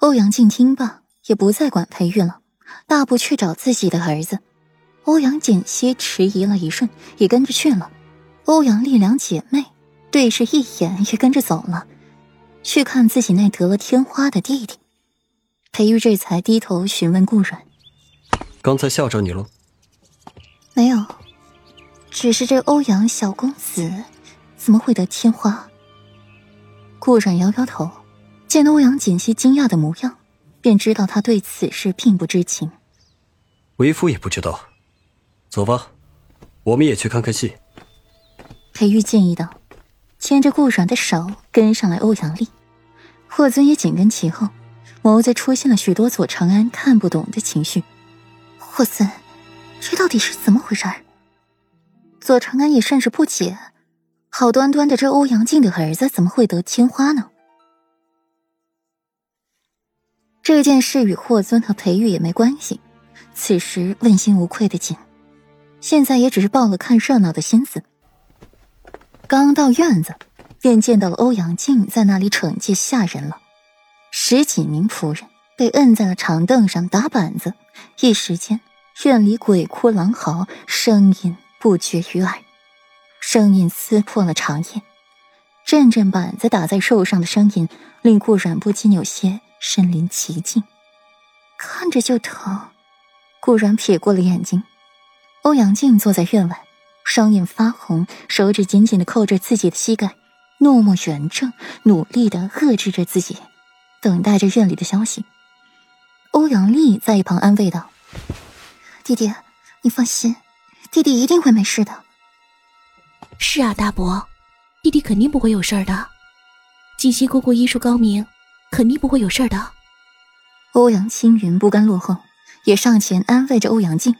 欧阳靖听罢，也不再管裴玉了，大步去找自己的儿子。欧阳简溪迟疑了一瞬，也跟着去了。欧阳丽两姐妹对视一眼，也跟着走了，去看自己那得了天花的弟弟。裴玉这才低头询问顾软：“刚才吓着你了？”“没有，只是这欧阳小公子怎么会得天花？”顾软摇摇头，见欧阳锦溪惊讶的模样，便知道他对此事并不知情。为夫也不知道。走吧，我们也去看看戏。裴玉建议道，牵着顾阮的手跟上来。欧阳丽、霍尊也紧跟其后，眸子出现了许多左长安看不懂的情绪。霍尊，这到底是怎么回事？左长安也甚是不解，好端端的这欧阳靖的儿子怎么会得天花呢？这件事与霍尊和裴玉也没关系，此时问心无愧的紧。现在也只是报了看热闹的心思。刚到院子，便见到了欧阳靖在那里惩戒下人了。十几名仆人被摁在了长凳上打板子，一时间院里鬼哭狼嚎，声音不绝于耳。声音撕破了长夜，阵阵板子打在肉上的声音，令顾阮不禁有些身临其境，看着就疼。顾然撇过了眼睛。欧阳靖坐在院外，双眼发红，手指紧紧的扣着自己的膝盖，怒目圆睁，努力的遏制着自己，等待着院里的消息。欧阳丽在一旁安慰道：“弟弟，你放心，弟弟一定会没事的。”“是啊，大伯，弟弟肯定不会有事的。锦溪姑姑医术高明，肯定不会有事的。”欧阳青云不甘落后，也上前安慰着欧阳靖。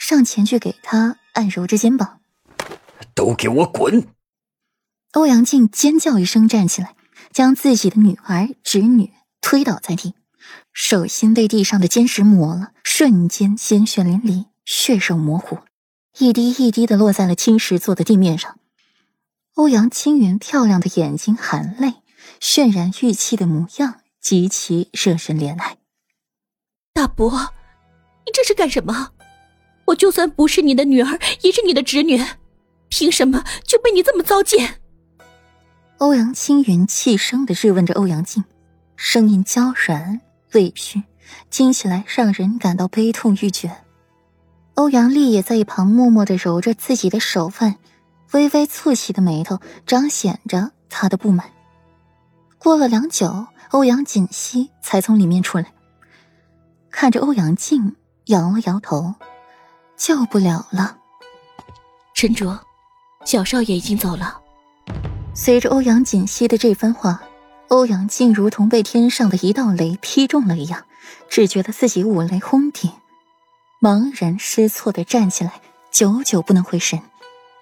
上前去给他按揉着肩膀，都给我滚！欧阳靖尖叫一声，站起来，将自己的女儿、侄女推倒在地，手心被地上的坚石磨了，瞬间鲜血淋漓，血肉模糊，一滴一滴的落在了青石做的地面上。欧阳青云漂亮的眼睛含泪，渲然欲泣的模样极其惹人怜爱。大伯，你这是干什么？我就算不是你的女儿，也是你的侄女，凭什么就被你这么糟践？欧阳青云气声的质问着欧阳靖，声音娇软委屈，听起来让人感到悲痛欲绝。欧阳丽也在一旁默默的揉着自己的手腕，微微蹙起的眉头彰显着她的不满。过了良久，欧阳锦溪才从里面出来，看着欧阳靖，摇了摇头。救不了了，陈卓，小少爷已经走了。随着欧阳锦溪的这番话，欧阳靖如同被天上的一道雷劈中了一样，只觉得自己五雷轰顶，茫然失措的站起来，久久不能回神。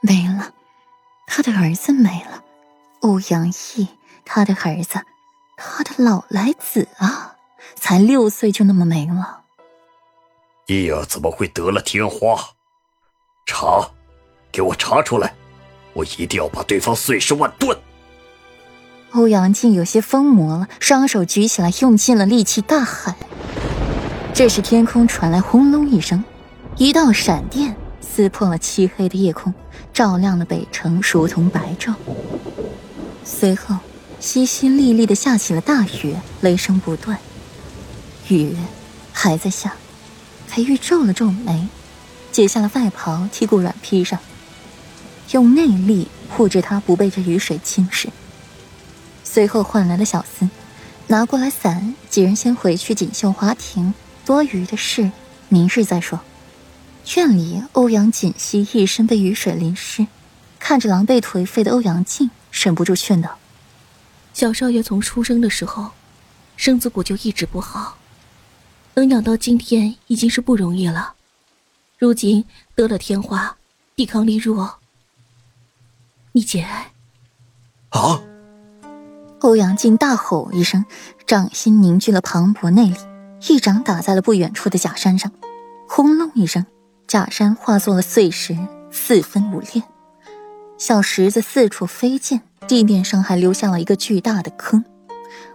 没了，他的儿子没了，欧阳毅，他的儿子，他的老来子啊，才六岁就那么没了。叶儿怎么会得了天花？查，给我查出来！我一定要把对方碎尸万段。欧阳靖有些疯魔了，双手举起来，用尽了力气，大喊。这时天空传来轰隆一声，一道闪电撕破了漆黑的夜空，照亮了北城，如同白昼。随后，淅淅沥沥的下起了大雨，雷声不断，雨还在下。裴玉皱了皱眉，解下了外袍，替顾软披上，用内力护着他不被这雨水侵蚀。随后唤来了小厮，拿过来伞，几人先回去锦绣花亭，多余的事明日再说。院里，欧阳锦溪一身被雨水淋湿，看着狼狈颓废的欧阳靖，忍不住劝道：“小少爷从出生的时候，身子骨就一直不好。”能养到今天已经是不容易了，如今得了天花，抵抗力弱。你节哀。啊！欧阳靖大吼一声，掌心凝聚了磅礴内力，一掌打在了不远处的假山上，轰隆一声，假山化作了碎石，四分五裂，小石子四处飞溅，地面上还留下了一个巨大的坑。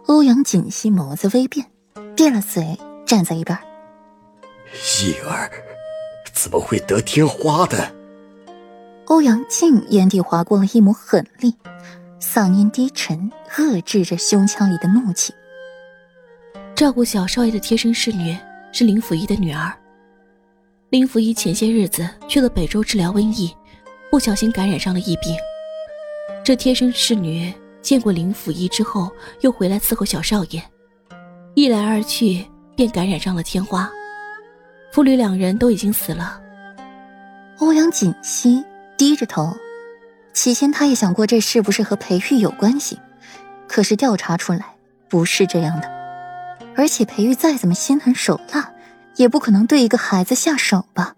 欧阳锦溪眸子微变。闭了嘴，站在一边。叶儿怎么会得天花的？欧阳靖眼底划过了一抹狠厉，嗓音低沉，遏制着胸腔里的怒气。照顾小少爷的贴身侍女是林甫一的女儿。林甫一前些日子去了北周治疗瘟疫，不小心感染上了疫病。这贴身侍女见过林甫一之后，又回来伺候小少爷，一来二去便感染上了天花。父女两人都已经死了。欧阳锦溪低着头，起先他也想过这是不是和裴玉有关系，可是调查出来不是这样的。而且裴玉再怎么心狠手辣，也不可能对一个孩子下手吧。